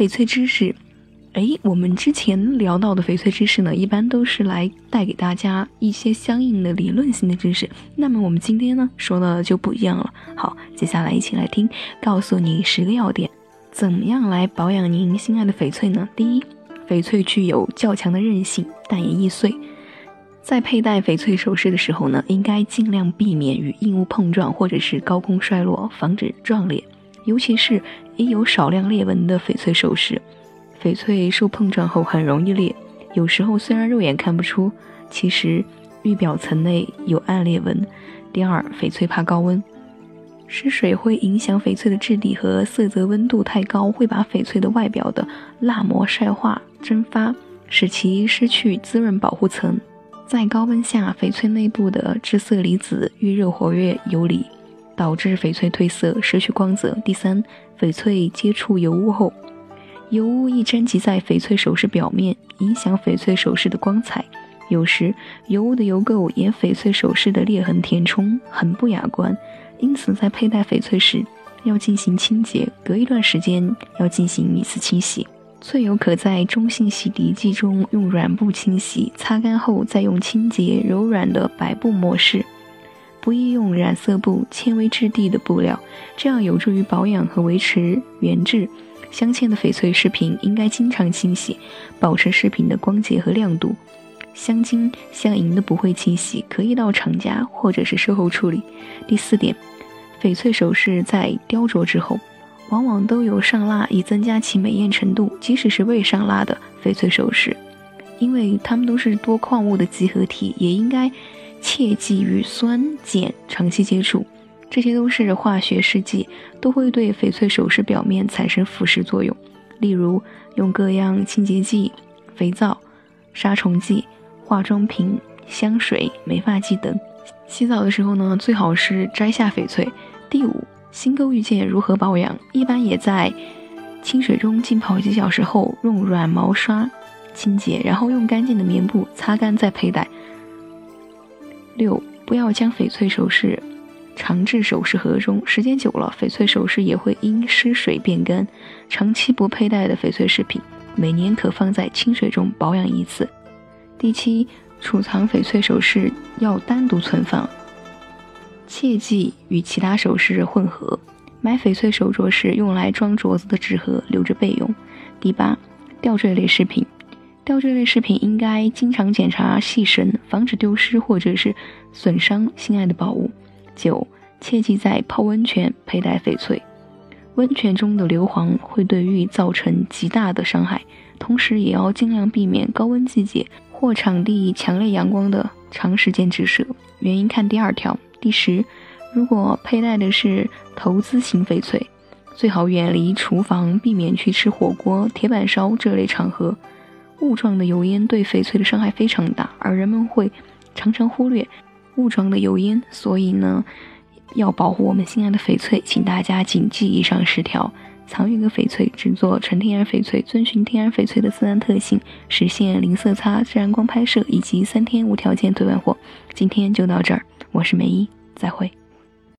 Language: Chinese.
翡翠知识。哎，我们之前聊到的翡翠知识呢，一般都是来带给大家一些相应的理论性的知识。那么我们今天呢，说的就不一样了。好，接下来一起来听，告诉你十个要点，怎么样来保养您心爱的翡翠呢？第一，翡翠具有较强的韧性，但也易碎。在佩戴翡翠首饰的时候呢，应该尽量避免与硬物碰撞或者是高空摔落，防止撞裂。尤其是已有少量裂纹的翡翠首饰。翡翠受碰撞后很容易裂，有时候虽然肉眼看不出，其实玉表层内有暗裂纹。第二，翡翠怕高温，湿水会影响翡翠的质地和色泽，温度太高会把翡翠的外表的蜡膜晒化蒸发，使其失去滋润保护层。在高温下，翡翠内部的致色离子遇热活跃游离，导致翡翠褪色，失去光泽。第三，翡翠接触油污后。油污易粘集在翡翠首饰表面，影响翡翠首饰的光彩。有时油污的油垢沿翡翠首饰的裂痕填充，很不雅观。因此，在佩戴翡翠时要进行清洁，隔一段时间要进行一次清洗。翠油可在中性洗涤剂中用软布清洗，擦干后再用清洁柔软的白布模式，不宜用染色布、纤维质地的布料，这样有助于保养和维持原质。镶嵌的翡翠饰品应该经常清洗，保持饰品的光洁和亮度。镶金、镶银的不会清洗，可以到厂家或者是售后处理。第四点，翡翠首饰在雕琢之后，往往都有上蜡以增加其美艳程度。即使是未上蜡的翡翠首饰，因为它们都是多矿物的集合体，也应该切忌与酸碱长期接触。这些都是化学试剂，都会对翡翠首饰表面产生腐蚀作用。例如，用各样清洁剂、肥皂、杀虫剂、化妆品、香水、美发剂等。洗澡的时候呢，最好是摘下翡翠。第五，新购玉件如何保养？一般也在清水中浸泡几小时后，用软毛刷清洁，然后用干净的棉布擦干再佩戴。六，不要将翡翠首饰。长置首饰盒中，时间久了，翡翠首饰也会因失水变干。长期不佩戴的翡翠饰品，每年可放在清水中保养一次。第七，储藏翡翠首饰要单独存放，切忌与其他首饰混合。买翡翠手镯时，用来装镯子的纸盒留着备用。第八，吊坠类饰品，吊坠类饰品应该经常检查细绳，防止丢失或者是损伤心爱的宝物。九，切忌在泡温泉佩戴翡翠，温泉中的硫磺会对玉造成极大的伤害，同时也要尽量避免高温季节或场地强烈阳光的长时间直射。原因看第二条。第十，如果佩戴的是投资型翡翠，最好远离厨房，避免去吃火锅、铁板烧这类场合，雾状的油烟对翡翠的伤害非常大，而人们会常常忽略。雾状的油烟，所以呢，要保护我们心爱的翡翠，请大家谨记以上十条。藏玉阁翡翠制作纯天然翡翠，遵循天然翡翠的自然特性，实现零色差、自然光拍摄以及三天无条件退换货。今天就到这儿，我是梅姨，再会。